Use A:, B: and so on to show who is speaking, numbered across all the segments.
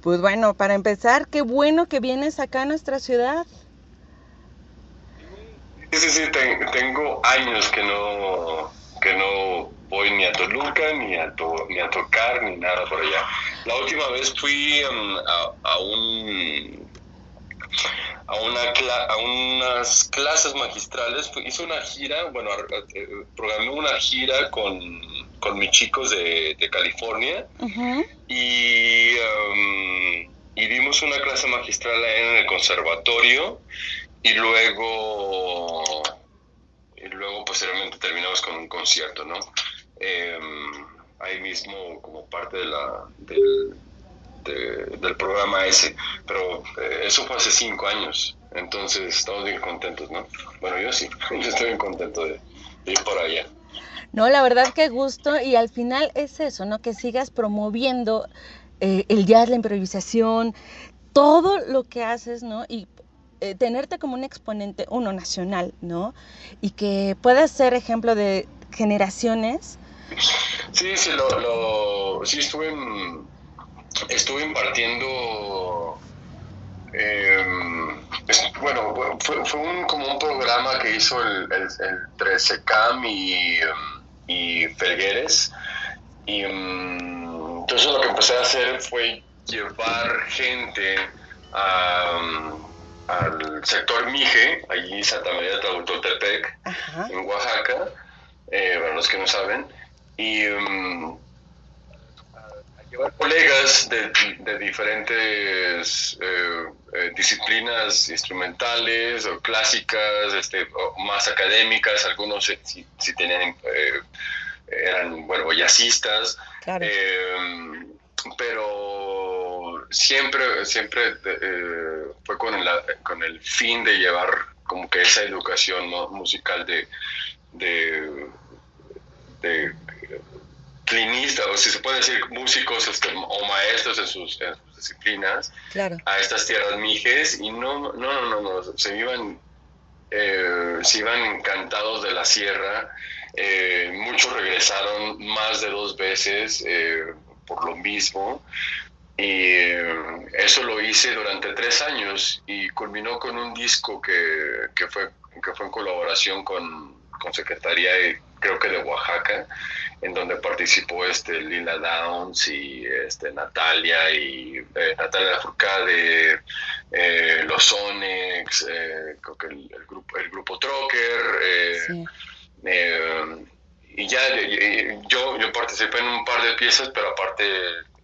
A: Pues bueno, para empezar, qué bueno que vienes acá a nuestra ciudad.
B: Sí, sí, sí, tengo años que no, que no voy ni a Toluca, ni a, ni a tocar, ni nada por allá. La última vez fui um, a, un a, una a unas clases magistrales, hice una gira, bueno, eh, programé una gira con, con mis chicos de, California y, um, y dimos una clase magistral en el conservatorio y luego y luego posteriormente terminamos con un concierto, ¿no? Em, ahí mismo como parte de la, del, del programa ese, pero eh, eso fue hace cinco años, entonces estamos bien contentos, ¿no? Bueno, yo sí, yo estoy bien contento de, ir por allá.
A: No, la verdad que gusto y al final es eso, ¿no? Que sigas promoviendo eh, el jazz, la improvisación, todo lo que haces, ¿no? Y eh, tenerte como un exponente, uno nacional, ¿no? Y que puedas ser ejemplo de generaciones.
B: Sí, sí, lo, sí estuve, estuve impartiendo, em, bueno, fue, fue un, como un programa que hizo el, el, 13CAM y, y Felgueres. Y em, entonces lo que empecé a hacer fue llevar gente a al sector Mije, allí Santa María de Tlacotepec, en Oaxaca, eh, para los que no saben, y um, llevar colegas de, diferentes eh, eh, disciplinas instrumentales o clásicas, este, más académicas, algunos si, si tenían, eran, bueno, jazzistas, pero siempre, siempre eh, fue con, con el fin de llevar como que esa educación musical de, de, de clinista, o si se puede decir músicos este, o maestros en sus, disciplinas, a estas tierras mijes y no, no, no, no, se iban, eh, se iban encantados de la sierra. Eh, muchos regresaron más de dos veces por lo mismo. Y eh, eso lo hice durante tres años y culminó con un disco que, que fue, que fue en colaboración con, con Secretaría, creo que de Oaxaca, en donde participó este Lila Downs y este Natalia y eh, Natalia Furcade, eh, Los Onyx, eh, creo que el, grupo, el grupo Trocker. y ya yo, yo participé en un par de piezas, pero aparte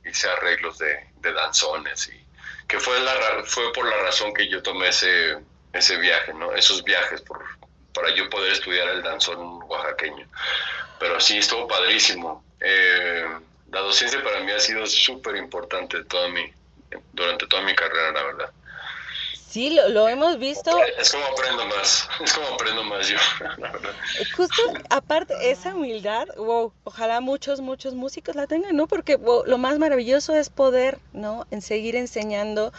B: hice arreglos de, de danzones y que fue, la, fue por la razón que yo tomé ese, ese viaje, ¿no? Esos viajes por, para yo poder estudiar el danzón oaxaqueño. Pero sí, estuvo padrísimo. Eh, la docencia para mí ha sido súper importante toda mi, durante toda mi carrera, la verdad.
A: Sí, lo, hemos visto.
B: Es como aprendo más, es como aprendo más yo,
A: Justo, aparte, esa humildad, wow, ojalá muchos, muchos músicos la tengan, ¿no? Porque lo más maravilloso es poder, ¿no? En seguir enseñando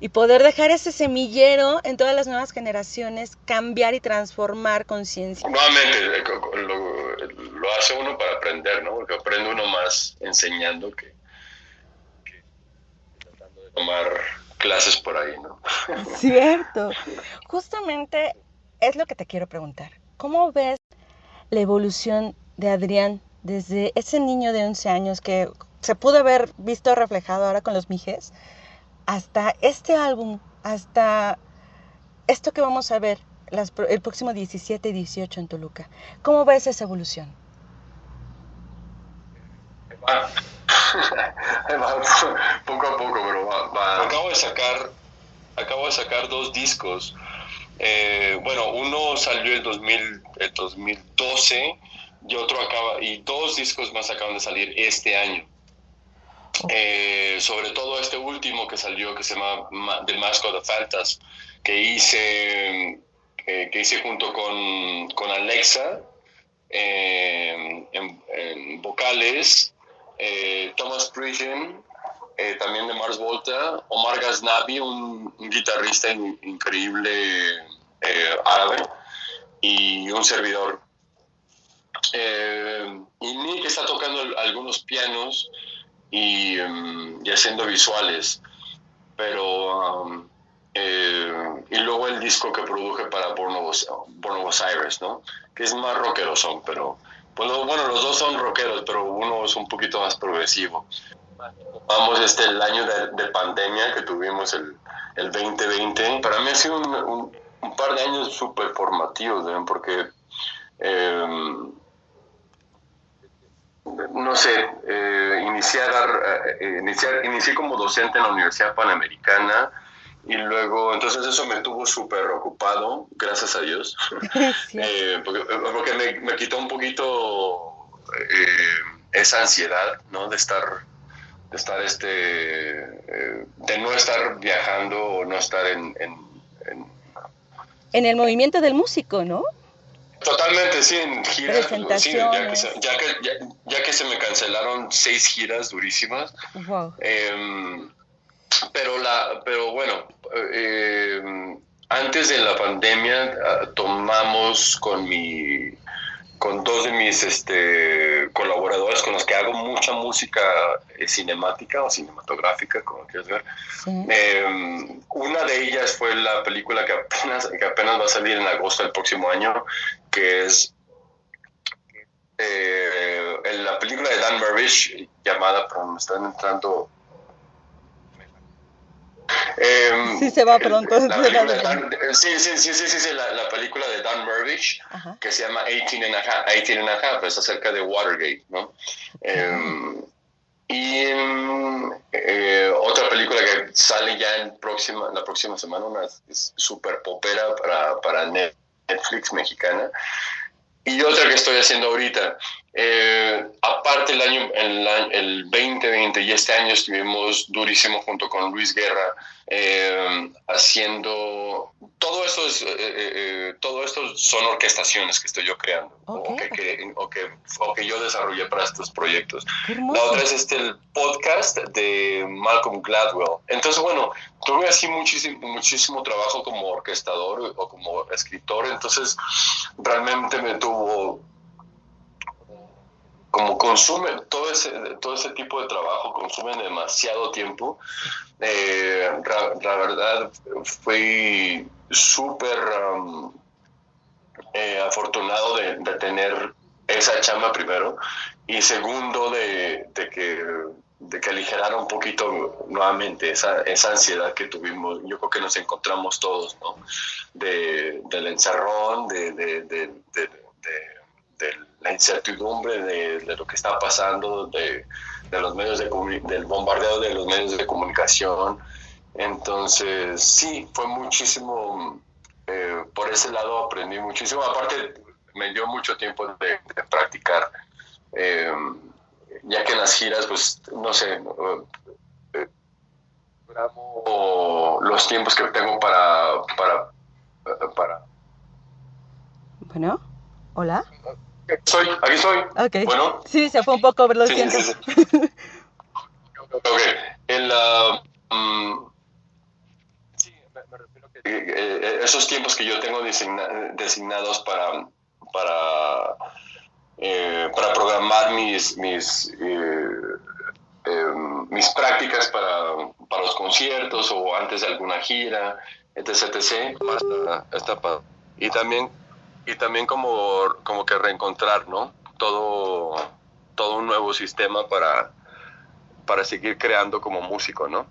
A: y poder dejar ese semillero en todas las nuevas generaciones, cambiar y transformar conciencia.
B: Nuevamente, eh, lo, hace uno para aprender, ¿no? Porque aprende uno más enseñando que, que tratando de tomar clases por ahí, ¿no?
A: Cierto. Justamente es lo que te quiero preguntar. ¿Cómo ves la evolución de Adrián desde ese niño de 11 años que se pudo haber visto reflejado ahora con los Mijes hasta este álbum, hasta esto que vamos a ver el próximo 17 y 18 en Toluca? ¿Cómo ves esa evolución?
B: poco a poco, pero va, Acabo de sacar, acabo de sacar dos discos. Eh, bueno, uno salió el, 2000, el 2012 y otro acaba, y dos discos más acaban de salir este año. Eh, sobre todo este último que salió, que se llama The Mask of the Phantasm, que hice, eh, que hice junto con, con Alexa en, en, vocales eh, Thomas Pridgen, eh, también de Mars Volta, Omar Ghaznavi, un, guitarrista increíble eh, árabe, y un servidor. y Nick está tocando algunos pianos y, mm, y haciendo visuales. pero um, y luego el disco que produje para Buenos, Buenos Aires, ¿no? Que es más rockero son, pero pues, bueno, los dos son rockeros, pero uno es un poquito más progresivo. Vamos este el año de, pandemia que tuvimos el, el, 2020. Para mí ha sido un, par de años súper formativos, porque eh, no sé, eh, iniciar, eh, iniciar, inicié como docente en la Universidad Panamericana y luego, entonces eso me tuvo súper ocupado, gracias a Dios, eh, porque, me, me, quitó un poquito esa ansiedad, ¿no? De estar, de estar este, de no estar viajando o no estar en, en,
A: en en el movimiento del músico, ¿no?
B: Totalmente, sí, en giras. Sí, ya, que se, ya, que, ya, que se me cancelaron seis giras durísimas. Em, pero, la, pero bueno, eh, antes de la pandemia ah, tomamos con mi con dos de mis este, colaboradores con los que hago mucha música eh, cinemática o cinematográfica, como quieras ver. Em, una de ellas fue la película que apenas, que apenas va a salir en agosto del próximo año, que es eh, la película de Dan Murray llamada, pero me están entrando
A: eh, sí, se va pronto.
B: sí, sí, sí, sí, sí, la, película de Dan Murvich, que se llama 18 and a Half, 18 and a half es acerca de Watergate, ¿no? Em, y eh, otra película que sale ya en próxima, la próxima semana, una super popera para, para Netflix mexicana, y otra que estoy haciendo ahorita. Eh, aparte el año, el, el, 2020 y este año estuvimos durísimo junto con Luis Guerra eh, haciendo todo esto es, eh, todo esto son orquestaciones que estoy yo creando o, que, o, que, o, que, yo desarrollé para estos proyectos. La otra es este el podcast de Malcolm Gladwell. Entonces bueno tuve así muchísimo muchísimo trabajo como orquestador o como escritor. Entonces realmente me tuvo como consume todo ese, todo ese tipo de trabajo, consume demasiado tiempo, eh, la, verdad fui súper um, eh, afortunado de, tener esa chamba primero y segundo de, que de que aligerara un poquito nuevamente esa, esa ansiedad que tuvimos. Yo creo que nos encontramos todos, ¿no? De, del encerrón, de, de, de la incertidumbre de, lo que está pasando, de, los medios de del bombardeo de los medios de comunicación. Entonces, sí, fue muchísimo, eh, por ese lado aprendí muchísimo. Aparte, me dio mucho tiempo de, practicar, eh, ya que en las giras, pues, no sé, eh, los tiempos que tengo para, para, para...
A: Bueno, hola.
B: Soy, aquí.
A: Okay. Bueno. Sí, se fue un poco, pero lo sí, siento. Sí,
B: ok. En la, um, sí, me, refiero que eh, eh, esos tiempos que yo tengo designados para, para, eh, para programar mis, mis, em, mis prácticas para, para los conciertos o antes de alguna gira, etc. etc. y también y también como, como que reencontrar, ¿no? Todo, todo un nuevo sistema para, para seguir creando como músico, ¿no?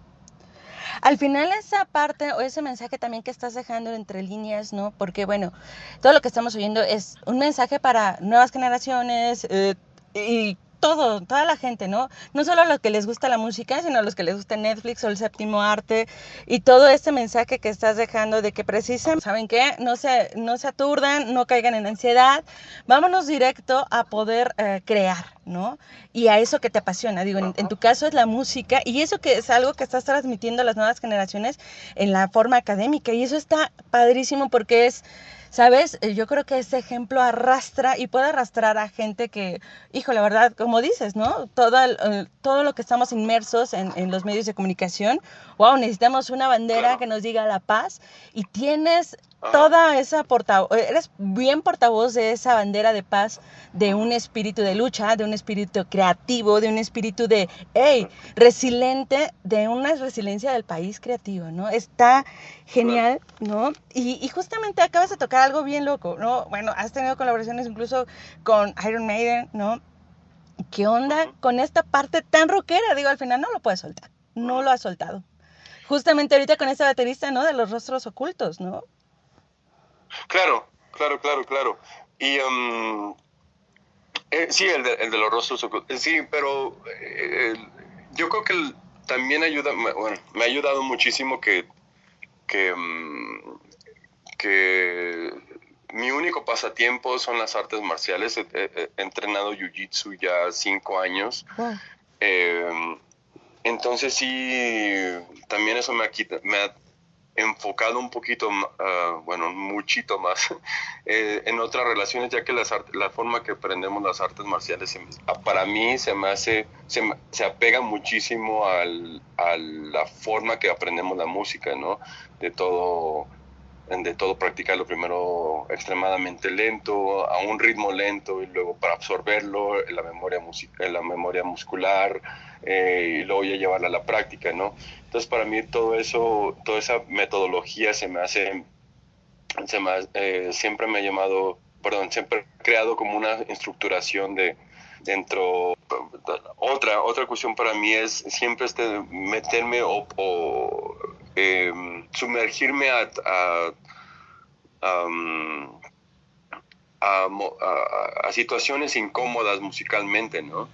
A: Al final esa parte o ese mensaje también que estás dejando entre líneas, ¿no? Porque bueno, todo lo que estamos oyendo es un mensaje para nuevas generaciones eh, y todo, toda la gente, ¿no? No solo los que les gusta la música, sino los que les gusta Netflix o el séptimo arte y todo este mensaje que estás dejando de que precisamente, ¿saben qué? No se, no se aturdan, no caigan en ansiedad, vámonos directo a poder eh, crear, ¿no? Y a eso que te apasiona, digo, en, tu caso es la música y eso que es algo que estás transmitiendo a las nuevas generaciones en la forma académica y eso está padrísimo porque es ¿Sabes? Eh, yo creo que ese ejemplo arrastra y puede arrastrar a gente que, hijo, la verdad, como dices, ¿no? Todo, eh, todo lo que estamos inmersos en, en, los medios de comunicación, wow, necesitamos una bandera que nos diga la paz y tienes toda esa portavoz, eres bien portavoz de esa bandera de paz, de un espíritu de lucha, de un espíritu creativo, de un espíritu de, hey, resiliente, de una resiliencia del país creativo, ¿no? Está genial, ¿no? Y, y, justamente acabas de tocar algo bien loco, ¿no? Bueno, has tenido colaboraciones incluso con Iron Maiden, ¿no? ¿Qué onda con esta parte tan rockera? Digo, al final no lo puedes soltar, no lo has soltado. Justamente ahorita con ese baterista, ¿no? De los rostros ocultos, ¿no?
B: Claro, claro, claro, claro. Y um, eh, sí, el de, el de, los rostros Sí, pero eh, yo creo que también ayuda, bueno, me ha ayudado muchísimo que, que, um, que mi único pasatiempo son las artes marciales. He, entrenado jiu-jitsu ya cinco años. Eh, entonces sí, también eso me ha, me ha enfocado un poquito, uh, bueno, muchito más eh, en otras relaciones, ya que las la forma que aprendemos las artes marciales para mí se me hace, se, se apega muchísimo al, a la forma que aprendemos la música, ¿no? De todo, de todo practicarlo primero extremadamente lento, a un ritmo lento y luego para absorberlo en la memoria, en la memoria muscular eh, y luego ya llevarla a la práctica, ¿no? Entonces para mí todo eso, toda esa metodología se me hace, se me, eh, siempre me ha llamado, perdón, siempre he creado como una estructuración de dentro. Otra, otra cuestión para mí es siempre este meterme o, em, sumergirme a, a situaciones incómodas musicalmente, ¿no?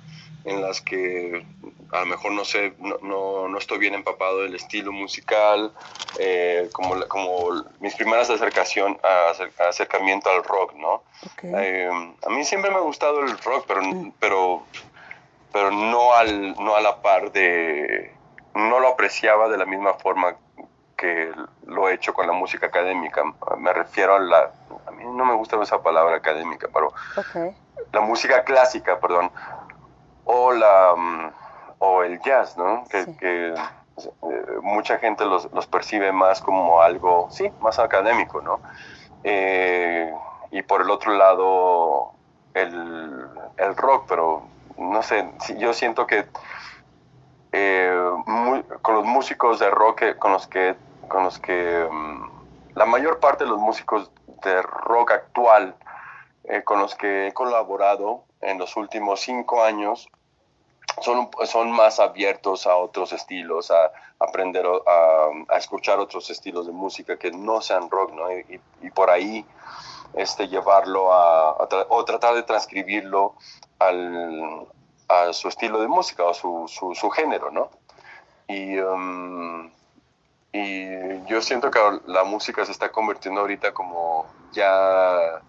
B: En las que a lo mejor no sé, no, no, estoy bien empapado del estilo musical, eh, como, como mis primeras acercación, acercamiento al rock, ¿no? Eh, a mí siempre me ha gustado el rock, pero, mm. pero, pero no, al, no a la par de, no lo apreciaba de la misma forma que lo he hecho con la música académica. Me refiero a la, a mí no me gusta esa palabra académica, pero la música clásica, perdón, o la mm, o el jazz, ¿no? Que, eh, mucha gente los, los, percibe más como algo, sí, más académico, ¿no? Eh, y por el otro lado, el, el, rock, pero no sé, yo siento que eh, con los músicos de rock con los que, con los que mm, la mayor parte de los músicos de rock actual con los que he colaborado en los últimos cinco años, son, son más abiertos a otros estilos, a, aprender a, escuchar otros estilos de música que no sean rock, ¿no? Y, por ahí este, llevarlo a, o tratar de transcribirlo al, a su estilo de música o su, su, su género, ¿no? Y, um, y yo siento que la música se está convirtiendo ahorita como ya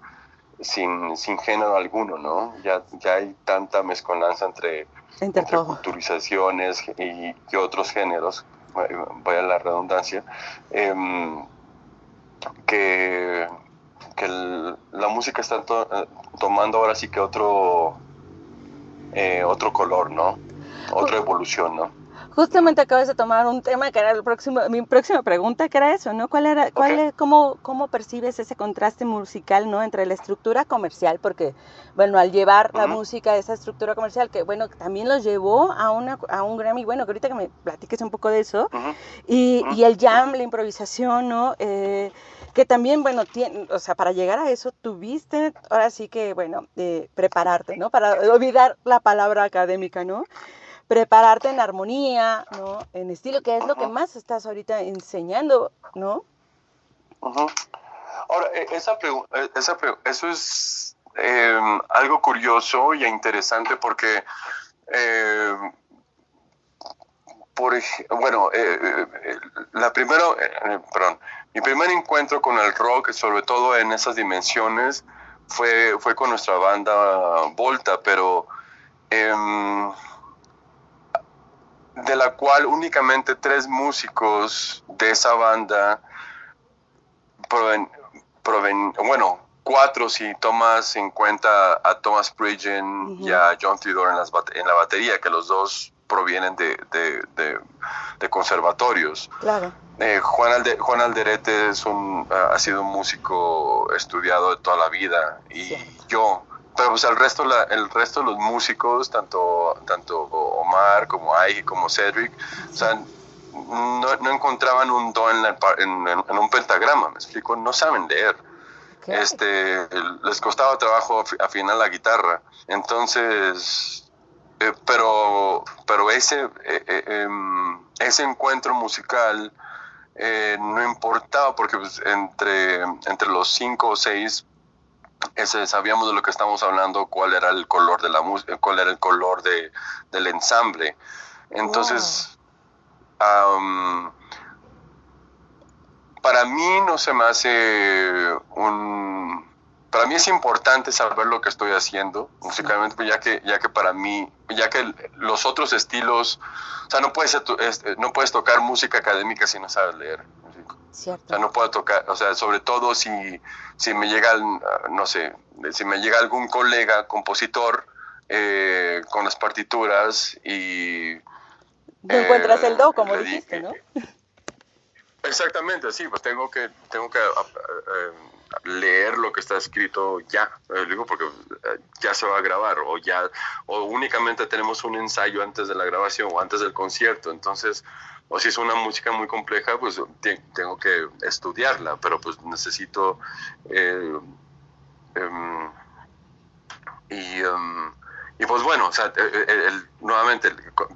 B: sin, sin género alguno, ¿no? Ya, ya hay tanta mezcolanza entre, entre culturizaciones y, y, otros géneros, vaya la redundancia, em, que, que la música está tomando ahora sí que otro, eh, otro color, ¿no? Otra evolución, ¿no?
A: Justamente acabas de tomar un tema que era el próximo, mi próxima pregunta, que era eso, ¿no? ¿Cuál era, cuál, cómo, cómo percibes ese contraste musical, ¿no? Entre la estructura comercial, porque, bueno, al llevar la música a esa estructura comercial, que, bueno, también los llevó a, una, a un Grammy, bueno, que ahorita que me platiques un poco de eso, y, y, el jam, la improvisación, ¿no? Eh, que también, bueno, tiene, o sea, para llegar a eso tuviste, ahora sí que, bueno, eh, prepararte, ¿no? Para olvidar la palabra académica, ¿no? Prepararte en armonía, ¿no? En estilo, que es lo que más estás ahorita enseñando, ¿no?
B: Ahora, e, esa pregunta, e, esa eso es em, algo curioso y interesante porque, em, por, bueno, eh, eh, la primera, eh, perdón, mi primer encuentro con el rock, sobre todo en esas dimensiones, fue, fue con nuestra banda Volta, pero em, de la cual únicamente tres músicos de esa banda proven, bueno, cuatro si tomas en cuenta a Thomas Bridgen y a John Theodore en, las en la batería, que los dos provienen de, de, conservatorios.
A: Claro.
B: Eh, Juan, Juan Alderete es un, ha sido un músico estudiado de toda la vida y yo, pero pues el resto, la, el resto de los músicos, tanto, tanto Omar como Aiki como Cedric, o sea, no, no, encontraban un do en, en, en, un pentagrama, me explico, no saben leer. Este, les costaba trabajo afinar la guitarra. Entonces, eh, pero, pero ese, eh, eh, em, ese encuentro musical no importaba porque pues, entre, entre los cinco o seis ese, sabíamos de lo que estamos hablando, cuál era el color de la música, cuál era el color de, del ensamble. Entonces, para mí no se me hace un para mí es importante saber lo que estoy haciendo musicalmente, ya que, ya que para mí, ya que los otros estilos, o sea, no puedes, no puedes tocar música académica si no sabes leer.
A: Cierto.
B: O sea, no puedo tocar, o sea, sobre todo si, si me llega, no sé, si me llega algún colega, compositor, eh, con las partituras y...
A: No encuentras el do, como dijiste, ¿no?
B: Exactamente, sí, pues tengo que, tengo que eh, leer lo que está escrito ya, eh, digo porque eh, ya se va a grabar o ya o únicamente tenemos un ensayo antes de la grabación o antes del concierto, entonces o si es una música muy compleja, pues tengo que estudiarla, pero pues necesito eh, em, y, em, y pues bueno, o sea, nuevamente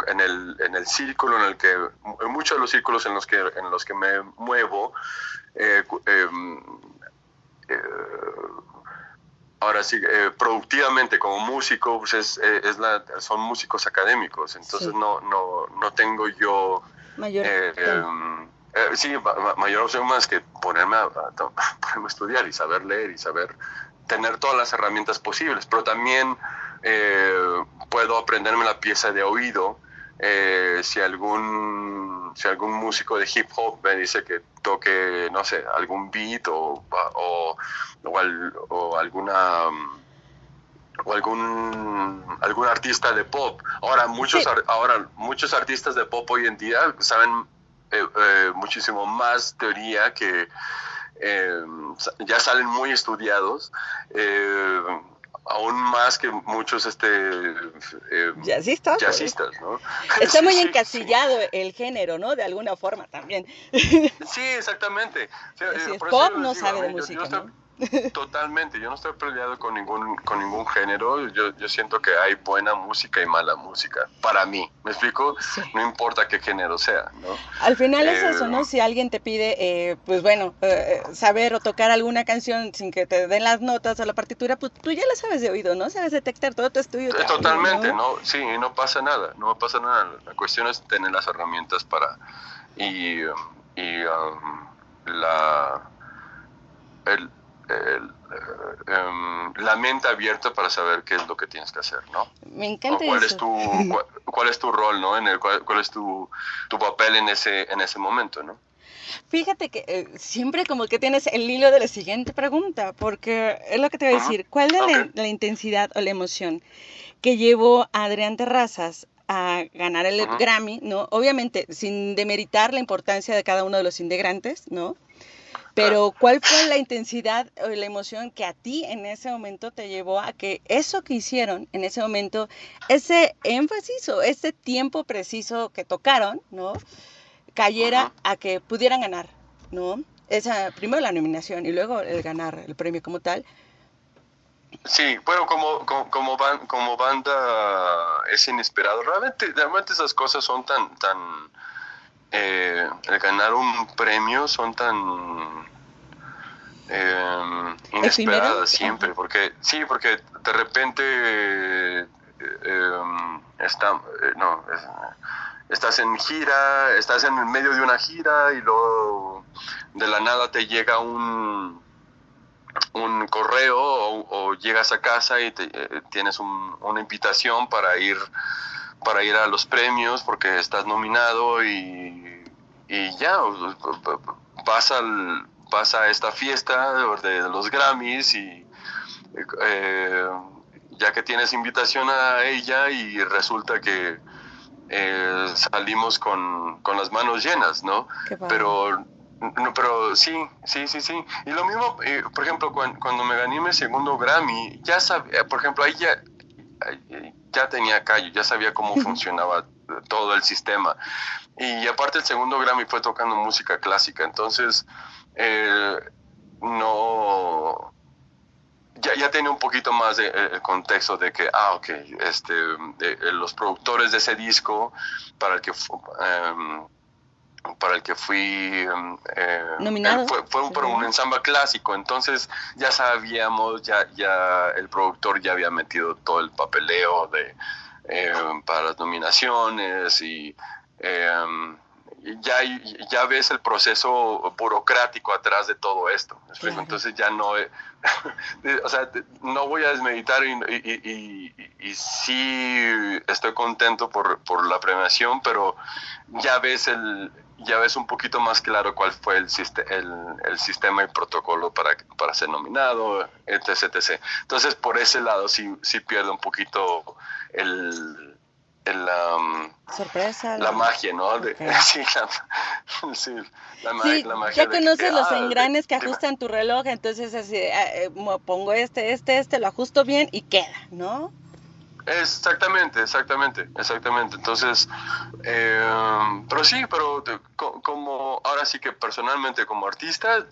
B: en el, en el círculo en el que, en muchos de los círculos en los que, en los que me muevo, eh, em, eh, ahora sí, eh, productivamente como músico, pues es, eh, es la, son músicos académicos, entonces no, no, no tengo yo...
A: Mayor
B: sí, mayor opción más que ponerme a, ponerme a, estudiar y saber leer y saber tener todas las herramientas posibles, pero también puedo aprenderme la pieza de oído. Si algún si algún músico de hip hop me dice que toque, no sé, algún beat o, o, o, alguna o algún algún artista de pop. Ahora muchos ahora muchos artistas de pop hoy en día saben eh, eh, muchísimo más teoría que eh, ya salen muy estudiados aún más que muchos este
A: eh, jazzistas,
B: ¿no?
A: Está muy encasillado el género, ¿no? De alguna forma también.
B: Sí, exactamente.
A: si es pop, no sabe de música, ¿no?
B: Totalmente, yo no estoy peleado con ningún, con ningún género, yo, yo siento que hay buena música y mala música, para mí, ¿me explico? No importa qué género sea, ¿no?
A: Al final es eso, ¿no? Eh, si alguien te pide, eh, pues bueno, eh, saber o tocar alguna canción sin que te den las notas o la partitura, pues tú ya la sabes de oído, ¿no? Sabes detectar todo tu estudio.
B: Totalmente, ¿no? Sí, y no pasa nada, no pasa nada, la cuestión es tener las herramientas para, y, y um, la... El, Em, la mente abierta para saber qué es lo que tienes que hacer, ¿no?
A: Me encanta
B: cuál
A: eso.
B: Es tu, cuál, es tu rol, ¿no? En el, cuál, es tu, tu, papel en ese, en ese momento, ¿no?
A: Fíjate que eh, siempre como que tienes el hilo de la siguiente pregunta, porque es lo que te voy a decir. ¿Cuál es la, intensidad o la emoción que llevó a Adrián Terrazas a ganar el Grammy, ¿no? Obviamente, sin demeritar la importancia de cada uno de los integrantes, ¿no? Pero ¿cuál fue la intensidad o la emoción que a ti en ese momento te llevó a que eso que hicieron en ese momento, ese énfasis o ese tiempo preciso que tocaron, ¿no? Cayera a que pudieran ganar, ¿no? Esa, primero la nominación y luego el ganar el premio como tal.
B: Sí, bueno, como, como, como, banda es inesperado. Realmente, realmente esas cosas son tan, tan, eh, el ganar un premio son tan eh, inesperadas siempre, porque sí, porque de repente eh, em, está, eh, no, estás en gira, estás en el medio de una gira y luego de la nada te llega un un correo o, llegas a casa y tienes una invitación para ir para ir a los premios porque estás nominado y, y ya vas al pasa esta fiesta de los Grammys y eh, ya que tienes invitación a ella y resulta que eh, salimos con, con, las manos llenas, ¿no? Pero no, pero sí, sí, sí, sí. Y lo mismo, eh, por ejemplo, cuando, me gané mi segundo Grammy, ya sabía, por ejemplo, ahí ya, ya tenía callo, ya sabía cómo funcionaba todo el sistema. Y aparte el segundo Grammy fue tocando música clásica, entonces eh, no... Ya, ya tenía un poquito más de, eh, el contexto de que, ah, ok, este, los productores de ese disco, para el que um, para el que fui
A: eh, nominado.
B: fue, fue un, un ensamble clásico. Entonces ya sabíamos ya ya el productor ya había metido todo el papeleo de em, para las nominaciones y ya, ya ves el proceso burocrático atrás de todo esto. Entonces ya no, o sea, no voy a desmeditar y, y, y, sí estoy contento por, por, la premiación, pero ya ves el ya ves un poquito más claro cuál fue el, el, el sistema y protocolo para, para ser nominado, etc, etc. Entonces por ese lado sí, sí pierde un poquito el el,
A: sorpresa
B: la, magia no sí, la, magia
A: ya conoces los ah, engranes que ajustan tu reloj entonces así ah, eh, pongo este este este lo ajusto bien y queda no
B: exactamente exactamente exactamente entonces eh, pero sí pero como ahora sí que personalmente como artista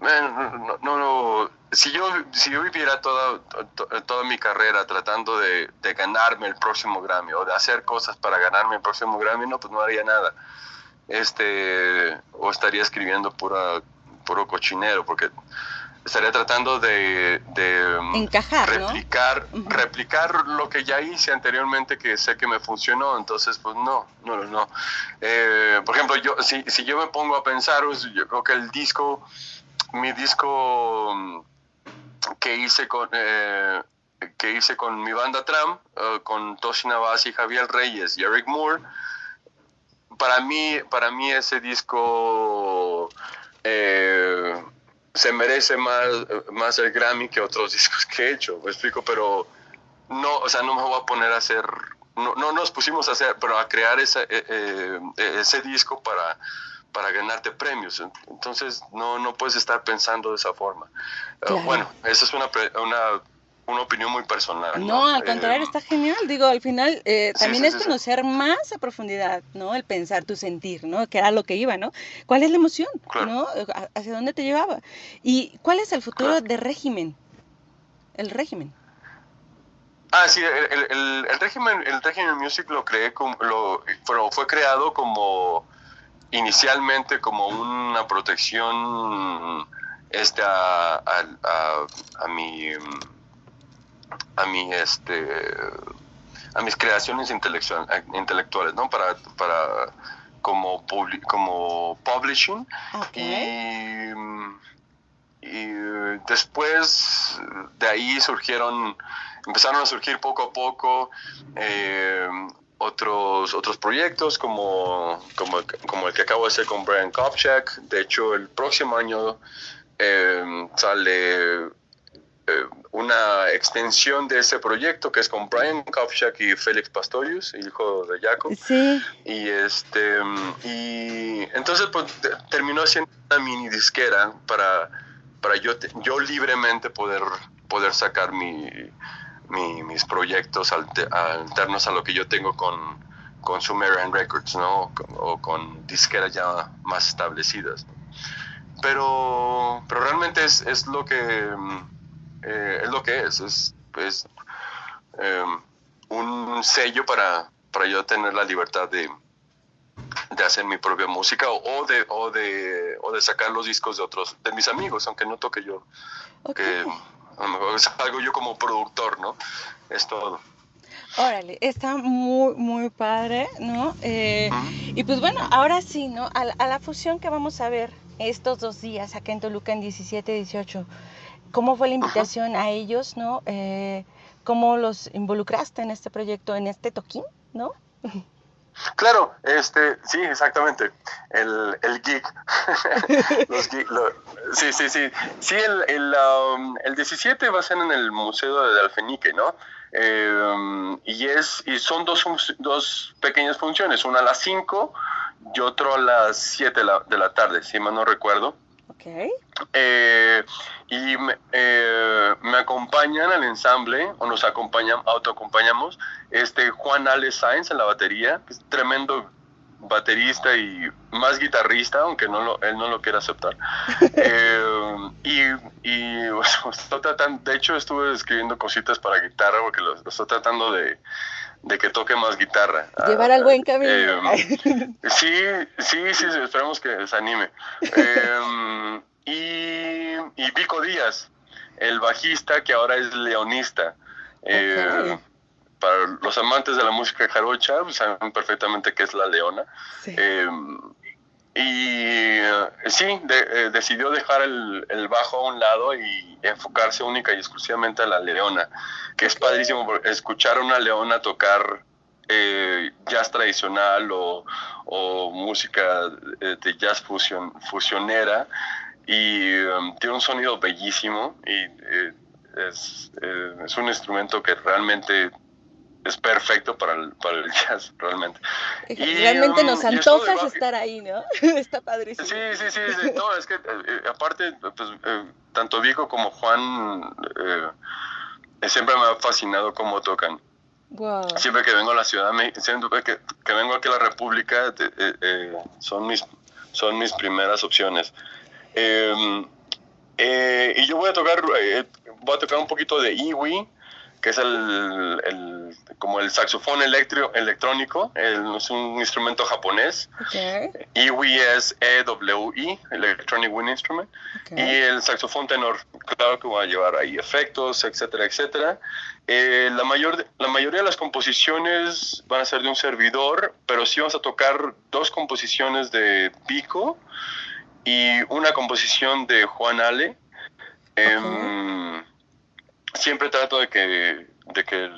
B: no, no, si yo, si yo viviera toda, toda mi carrera tratando de, ganarme el próximo Grammy o de hacer cosas para ganarme el próximo Grammy, no, pues no haría nada. Este, o estaría escribiendo pura, puro cochinero, porque estaría tratando de,
A: encajar,
B: replicar, replicar lo que ya hice anteriormente que sé que me funcionó, entonces pues no, no, no. Eh, por ejemplo, yo, si, si yo me pongo a pensar, pues, yo creo que el disco mi disco mm, que hice con eh, que hice con mi banda Tram, eh, con Toshi Navas y Javier Reyes y Eric Moore, para mí, para mí ese disco eh, se merece más, más el Grammy que otros discos que he hecho, me explico, pero no, o sea, no me voy a poner a hacer, no, no nos pusimos a hacer, pero a crear ese, ese disco para para ganarte premios. Entonces no, no puedes estar pensando de esa forma. Eh, bueno, esa es una, una, una, opinión muy personal.
A: No, al contrario, eh, está genial. Digo, al final eh, también es conocer más a profundidad, ¿no? El pensar, tu sentir, ¿no? Que era lo que iba, ¿no? ¿Cuál es la emoción, ¿no? ¿Hacia dónde te llevaba? ¿Y cuál es el futuro de régimen? El régimen.
B: Ah, sí, el, el, el, régimen, el régimen music lo creé como, lo, fue creado como inicialmente como una protección este a, a, mi a mi este a mis creaciones intelectuales no para para como como publishing. Y, y después de ahí surgieron empezaron a surgir poco a poco eh, otros, otros proyectos como, como, como, el que acabo de hacer con Brian Kopchak. De hecho, el próximo año em, sale eh, una extensión de ese proyecto que es con Brian Kopchak y Félix Pastorius, hijo de Jacob.
A: Sí.
B: Y, este, y entonces pues, terminó siendo una mini disquera para, para yo, yo libremente poder, poder sacar mi mis proyectos alternos a lo que yo tengo con, con Sumerian Records, ¿no? O con disqueras ya más establecidas. Pero, pero realmente es, es lo que eh, es lo que es, es, em, un sello para, para yo tener la libertad de, de hacer mi propia música o, de, o, de, o de sacar los discos de otros, de mis amigos, aunque no toque yo. Que, a lo mejor es algo yo como productor, ¿no? Es todo.
A: Órale, está muy, muy padre, ¿no? Eh, y pues bueno, ahora sí, ¿no? A, la fusión que vamos a ver estos dos días acá en Toluca en 17, 18, ¿cómo fue la invitación a ellos, ¿no? Eh, ¿Cómo los involucraste en este proyecto, en este toquín, ¿no?
B: Claro, este, sí, exactamente. El, el geek. Los sí, sí, sí. Sí, el, el, um, el, 17 va a ser en el Museo de Alfenique, ¿no? Eh, y, es, y son dos, dos pequeñas funciones, una a las 5 y otro a las 7 de la, de la tarde, si mal no recuerdo.
A: Okay.
B: Eh, y eh, me acompañan al ensamble, o nos acompañan, autoacompañamos, este Juan Ale Sainz en la batería, que es tremendo baterista y más guitarrista, aunque no lo, él no lo quiera aceptar. Eh, y, y de hecho estuve escribiendo cositas para guitarra porque lo, estoy tratando de, de, que toque más guitarra.
A: Llevar al buen camino.
B: Eh, sí, sí, sí, esperemos que se anime. Y, y Pico Díaz, el bajista que ahora es leonista. Eh, para los amantes de la música jarocha, pues, saben perfectamente qué es la leona. Eh, y eh, sí, decidió dejar el, bajo a un lado y enfocarse única y exclusivamente a la leona, que es padrísimo escuchar a una leona tocar jazz tradicional o, o música de jazz fusion, fusionera y um, tiene un sonido bellísimo y eh, es, eh, es, un instrumento que realmente es perfecto para el, para el jazz, realmente.
A: Y, realmente um, nos antojas estar ahí, ¿no? Está padrísimo.
B: Sí, sí, sí, sí. no, es que eh, aparte, pues, tanto Vico como Juan siempre me ha fascinado cómo tocan.
A: Wow.
B: Siempre que vengo a la ciudad, siempre que, que vengo aquí a la República, son, mis, son mis primeras opciones. Em, eh, y yo voy a tocar, eh, voy a tocar un poquito de Iwi, que es el, como el saxofón electrónico, es un instrumento japonés. Iwi es E-W-I, Electronic Wind Instrument. Y el saxofón tenor, claro que voy a llevar ahí efectos, etcétera, etcétera. Eh, la, mayor, la mayoría de las composiciones van a ser de un servidor, pero sí vamos a tocar dos composiciones de Pico y una composición de Juan Ale. Em, siempre trato de que, de que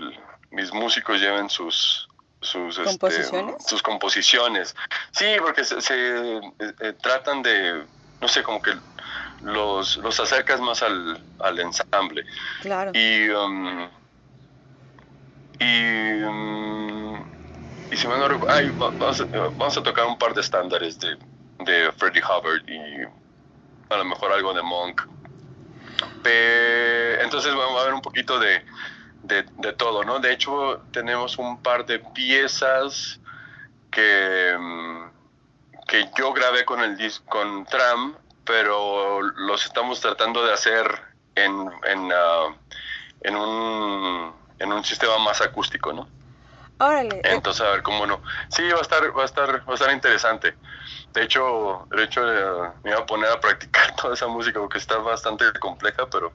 B: mis músicos lleven sus, sus
A: este, ¿Composiciones?
B: sus composiciones. Sí, porque se, eh, eh, tratan de, no sé, como que los, los acercas más al, al ensamble.
A: Claro.
B: Y, um, y, um, y si me no vamos, vamos a tocar un par de estándares de de Freddie Hubbard y a lo mejor algo de Monk. entonces vamos a ver un poquito de, de, todo, ¿no? De hecho, tenemos un par de piezas que, mm, que yo grabé con el con Tram, pero los estamos tratando de hacer en, en, uh, en, un, en un sistema más acústico, ¿no?
A: Órale.
B: Entonces, a ver cómo no. Sí, va a estar, va a estar, va a estar interesante. De hecho, de hecho me iba a poner a practicar toda esa música porque está bastante compleja, pero,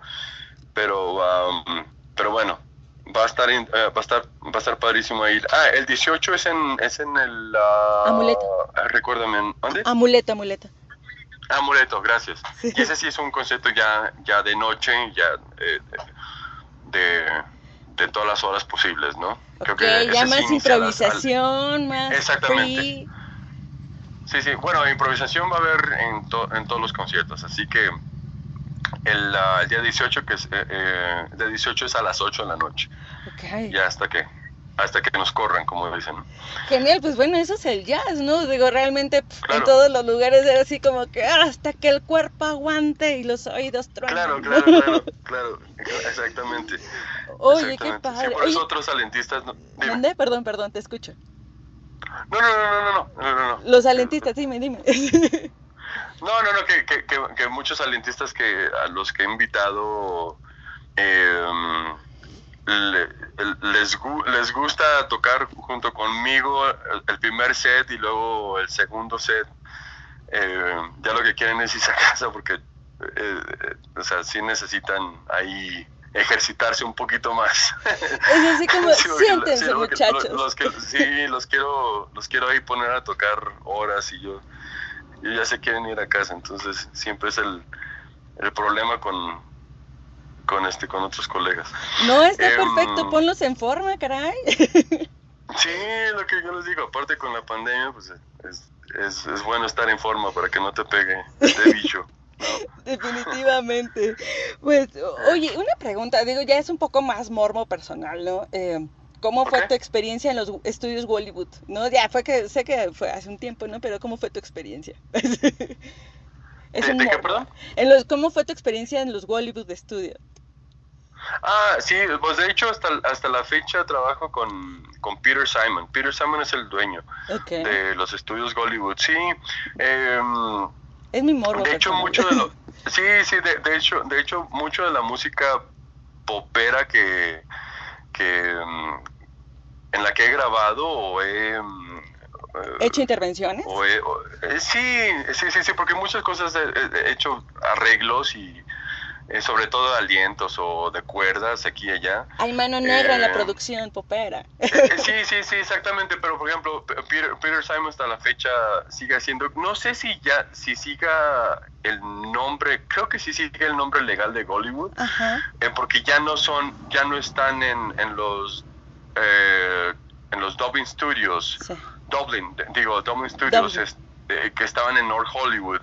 B: pero, um, pero bueno, va a estar, eh, va a estar, va a estar padrísimo ahí. Ah, el 18 es en, es en el. Uh,
A: amuleto.
B: Ah, recuérdame, ¿dónde?
A: Amuleto, amuleto.
B: Amuleto, gracias. Y ese sí es un concepto ya, ya de noche, ya eh, de, de, todas las horas posibles, ¿no?
A: Creo que ya más improvisación, más.
B: Exactamente. Sí, sí, bueno, improvisación va a haber en, en todos los conciertos, así que el, día 18, que es, eh, el 18 es a las 8 de la noche.
A: Okay.
B: Ya hasta que hasta que nos corran, como dicen.
A: Genial, pues bueno, eso es el jazz, ¿no? Digo, realmente en todos los lugares era así como que ah, hasta que el cuerpo aguante y los oídos truenan.
B: Claro, claro, claro, claro, exactamente.
A: Oye, qué padre.
B: Sí, por eso otros talentistas... No,
A: ¿Dónde? Perdón, perdón, te escucho.
B: No, no, no, no, no, no,
A: Los alentistas, dime, dime.
B: No, no, no, que, que, que, muchos alentistas que a los que he invitado eh, les, les gusta tocar junto conmigo el, primer set y luego el segundo set. Eh, ya lo que quieren es irse a casa porque, eh, o sea, sí necesitan ahí ejercitarse un poquito más.
A: Es así como, siéntense muchachos.
B: Los, sí, los quiero, los quiero ahí poner a tocar horas y yo, ya se quieren ir a casa, entonces siempre es el, el problema con, con este con otros colegas.
A: No, está em, perfecto, ponlos en forma, caray.
B: Sí, lo que yo les digo, aparte con la pandemia, pues es, es, es bueno estar en forma para que no te pegue este bicho.
A: Definitivamente. Pues, oye, una pregunta, digo, ya es un poco más mormo personal, ¿no? Eh, ¿Cómo fue tu experiencia en los estudios Hollywood? ¿No? Ya fue que, sé que fue hace un tiempo, ¿no? Pero ¿cómo fue tu experiencia?
B: es ¿De, qué, perdón?
A: En los, ¿Cómo fue tu experiencia en los Hollywood Studios?
B: Ah, sí, pues de hecho hasta, hasta la fecha trabajo con, con Peter Simon. Peter Simon es el dueño de los estudios Hollywood. Sí, eh,
A: es mi morro.
B: De hecho, mucho de lo, sí, sí, de, de, hecho, de hecho, mucho de la música popera que, que mm, en la que he grabado o he
A: mm, hecho intervenciones.
B: O he, eh, sí, sí, sí, sí, porque muchas cosas he hecho arreglos y eh, sobre todo de alientos o de cuerdas aquí y allá.
A: Hay mano negra en la eh, producción popera.
B: Eh, sí, sí, sí, exactamente, pero por ejemplo, Peter, Simon hasta la fecha sigue haciendo, no sé si ya, si siga el nombre, creo que sí sigue el nombre legal de Hollywood, porque ya no son, ya no están en, en los, en los Dublin Studios, Dublin, digo, Dublin Studios, que estaban en North Hollywood.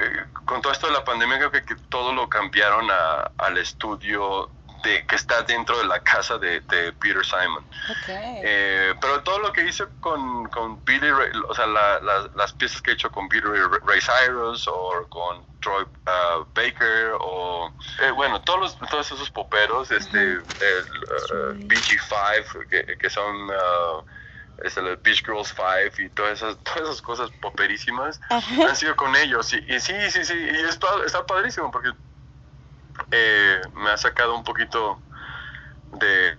B: Eh, con todo esto de la pandemia creo que, todo lo cambiaron al estudio de, que está dentro de la casa de, Peter Simon. Eh, pero todo lo que hice con, con Billy Ray, o sea, las piezas que he hecho con Billy Ray Cyrus o con Troy uh, Baker o, eh, bueno, todos, los, todos esos poperos, este, el, uh, BG5, que, que son... Es el Beach Girls 5 y todas esas, todas esas cosas poperísimas, han sido con ellos. Y, sí, sí, sí, y está, está padrísimo porque eh, me ha sacado un poquito de,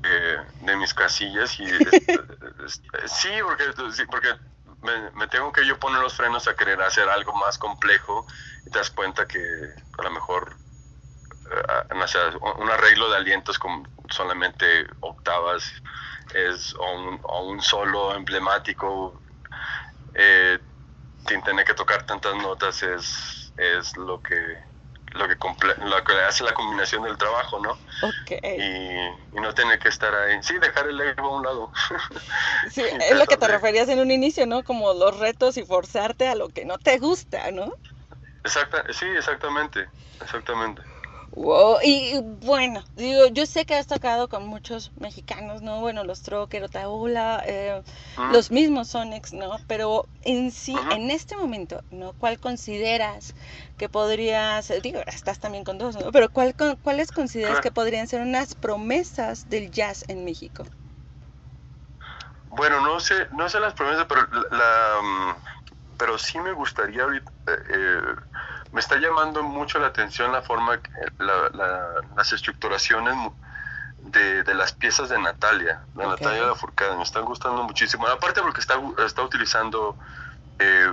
B: de, mis casillas y sí, porque, porque me, tengo que yo poner los frenos a querer hacer algo más complejo y te das cuenta que a lo mejor uh, un arreglo de alientos con solamente octavas es un, solo emblemático eh, sin tener que tocar tantas notas es, es lo que lo que, lo que hace la combinación del trabajo, ¿no? Y, no tener que estar ahí. Sí, dejar el ego a un lado.
A: Sí, es lo que te referías en un inicio, ¿no? Como los retos y forzarte a lo que no te gusta, ¿no?
B: Exacta, sí, exactamente, exactamente.
A: Wow, y bueno, digo, yo sé que has tocado con muchos mexicanos, ¿no? Bueno, los Trocker, Otaola, eh, los mismos Sonics, ¿no? Pero en sí, en este momento, ¿no? ¿Cuál consideras que podrías, digo, estás también con dos, ¿no? Pero ¿cuál, ¿cuáles consideras que podrían ser unas promesas del jazz en México?
B: Bueno, no sé, no sé las promesas, pero la, mm, pero sí me gustaría ahorita, eh, eh me está llamando mucho la atención la forma, las estructuraciones de, las piezas de Natalia, de Natalia la Furcada, me están gustando muchísimo. Aparte porque está, está utilizando eh,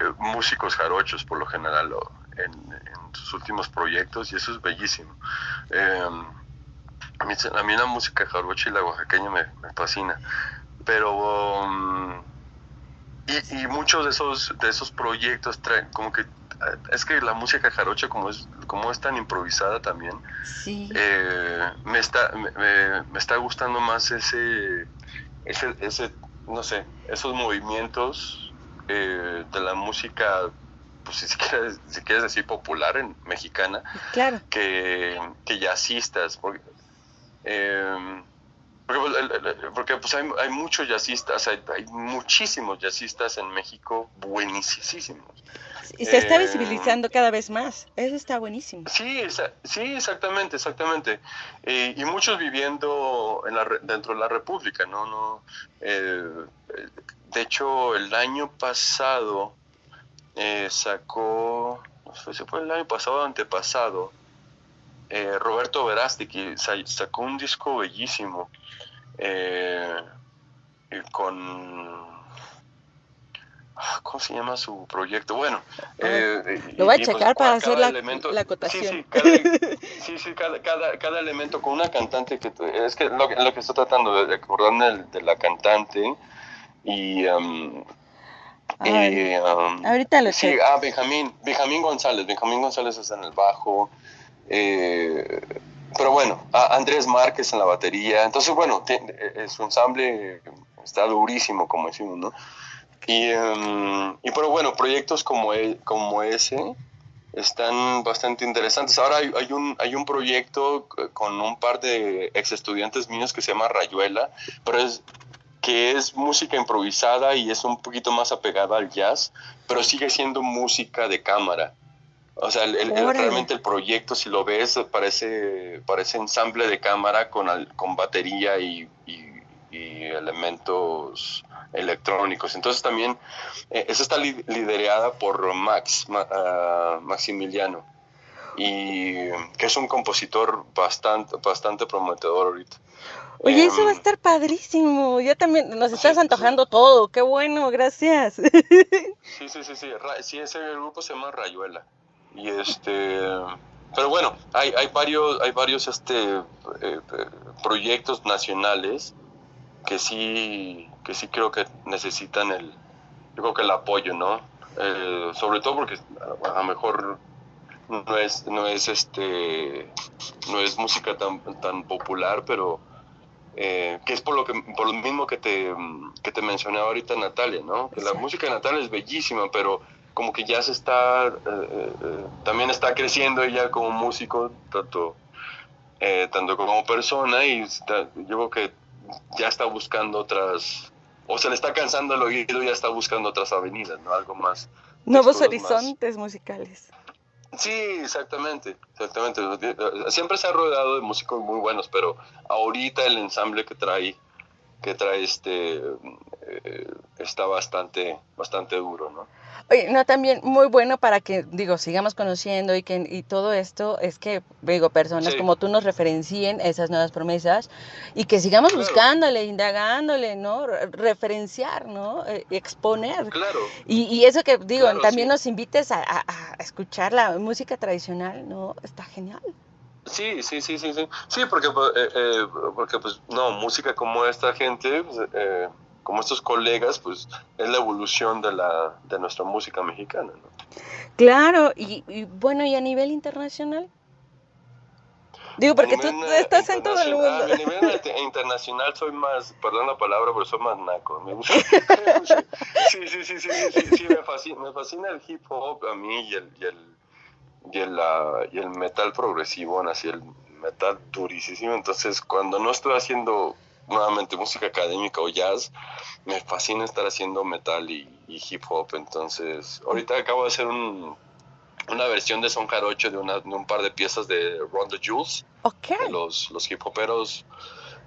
B: eh, músicos jarochos por lo general en, sus últimos proyectos y eso es bellísimo. Em, a, mí, a, mí, la música jarocha y la oaxaqueña me, fascina, pero... Um, y, y, muchos de esos, de esos proyectos traen como que es que la música jarocha como es como es tan improvisada también eh, me está me, está gustando más ese, ese no sé esos movimientos eh, de la música pues si quieres, si quieres decir popular en mexicana
A: claro.
B: que, que jazzistas porque, eh, porque, pues hay, hay, muchos jazzistas, hay, hay, muchísimos jazzistas en México buenísimos.
A: Y se está eh, visibilizando cada vez más, eso está buenísimo.
B: Sí, sí exactamente, exactamente. Eh, y muchos viviendo en la, dentro de la República, ¿no? no eh, de hecho, el año pasado sacó, no sé si fue el año pasado o antepasado, Roberto Verástegui sacó un disco bellísimo eh, con... Ah, ¿Cómo se llama su proyecto? Bueno,
A: eh, lo voy a pues, checar para hacer la, la, acotación.
B: Sí, sí, cada, cada, cada, elemento con una cantante que es que lo, lo que estoy tratando de acordarme de, la cantante y, um,
A: um, ahorita lo
B: sí, ah, Benjamín, Benjamín González, Benjamín González está en el bajo, eh, pero bueno, Andrés Márquez en la batería. Entonces, bueno, eh, su ensamble está durísimo, como decimos, ¿no? Y, em, y pero bueno, proyectos como, e, como ese están bastante interesantes. Ahora hay, hay, un, hay un proyecto con un par de ex estudiantes míos que se llama Rayuela, pero es, que es música improvisada y es un poquito más apegada al jazz, pero sigue siendo música de cámara. O sea, el, realmente el proyecto, si lo ves, parece, parece ensamble de cámara con, con batería y, y, elementos electrónicos. Entonces también, eh, eso está liderada por Max, ah, Maximiliano, y que es un compositor bastante, bastante prometedor ahorita.
A: Oye, eso va a em, estar padrísimo. Ya también nos estás antojando todo. Qué bueno, gracias.
B: Sí, sí, sí, sí. Sí, ese grupo se llama Rayuela. Y este, pero bueno, hay, hay varios, hay varios este, eh, proyectos nacionales que sí, que sí creo que necesitan el, yo creo que el apoyo, ¿no? Eh, sobre todo porque a lo mejor no es, no es este, no es música tan, tan popular, pero eh, que es por lo que por lo mismo que te, que te mencionaba ahorita Natalia, ¿no? Que la música de Natalia es bellísima, pero como que ya se está, eh, eh, también está creciendo ella como músico, tanto, tanto como persona, y yo creo que ya está buscando otras, o se le está cansando el oído y ya está buscando otras avenidas, ¿no? Algo más.
A: Nuevos horizontes musicales.
B: Sí, exactamente, exactamente. Siempre se ha rodeado de músicos muy buenos, pero ahorita el ensamble que trae, que trae este, eh, está bastante, bastante duro, ¿no?
A: Oye, no, también muy bueno para que, digo, sigamos conociendo y que y todo esto es que, digo, personas como tú nos referencien esas nuevas promesas y que sigamos buscándole, indagándole, ¿no? Referenciar, ¿no? Eh, exponer.
B: Claro.
A: Y, y, eso que, digo, también nos invites a, a, escuchar la música tradicional, ¿no? Está genial.
B: Sí, sí, sí, sí, sí. Sí, porque, eh, eh, porque pues, no, música como esta gente, pues, eh, como estos colegas, pues es la evolución de, la, de nuestra música mexicana. ¿no?
A: Claro, y, bueno, ¿y a nivel internacional? Digo, porque tú estás en todo el mundo.
B: A nivel internacional soy más, perdón la palabra, pero soy más naco. Me gusta. sí, sí, sí, sí, sí, sí, me, fascina, me fascina el hip hop a mí y el, y el, y el, y el metal progresivo, así el metal durísimo. Entonces, cuando no estoy haciendo nuevamente música académica o jazz, me fascina estar haciendo metal y, hip hop. Entonces, ahorita acabo de hacer un, una versión de Son Jarocho de, una, de un par de piezas de Ronda Jules. Los, los hip hoperos.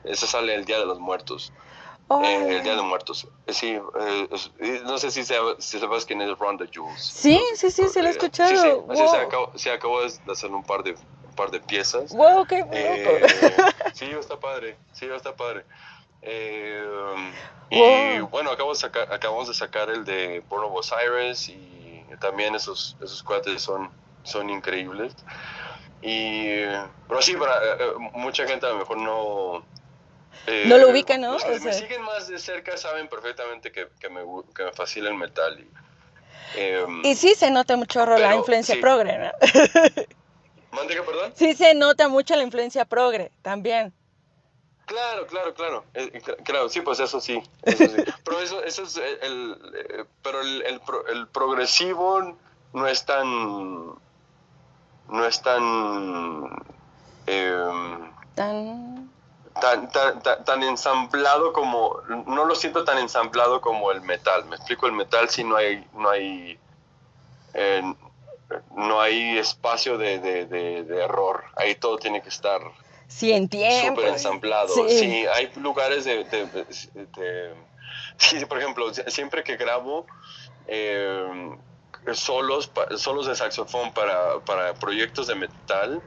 B: Ese sale el Día de los Muertos. Oh. Eh, el Día de Muertos. Eh, sí, eh, no sé si, si, sabes quién es Ronda Jules.
A: Sí, sí, sí, se lo he escuchado.
B: Sí, sí, se, acabó, se acabó de hacer un par de par de piezas.
A: ¡Wow, qué eh,
B: Sí, está padre, sí, está padre. Eh, y bueno, acabo de sacar, acabamos de sacar el de Born of Osiris y también esos, esos cuates son, son increíbles. Y, pero sí, para, eh, mucha gente a lo mejor no...
A: no lo ubica, ¿no?
B: Los que me siguen más de cerca saben perfectamente que, que, me, que me fascina el metal.
A: Y, y sí se nota mucho la influencia progre, ¿no?
B: perdón?
A: Sí se nota mucho la influencia progre, también.
B: Claro, claro, claro. Eh, claro, sí, pues eso sí. pero eso, eso es el, eh, pero el, el, progresivo no es tan, no es tan, em,
A: tan...
B: Tan, tan, tan, ensamblado como, no lo siento tan ensamblado como el metal. Me explico, el metal si no hay, no hay, eh, no hay espacio de, de, error. Ahí todo tiene que estar
A: sí, en
B: súper ensamblado. Sí. hay lugares de, sí, por ejemplo, siempre que grabo eh, solos, solos de saxofón para, para proyectos de metal,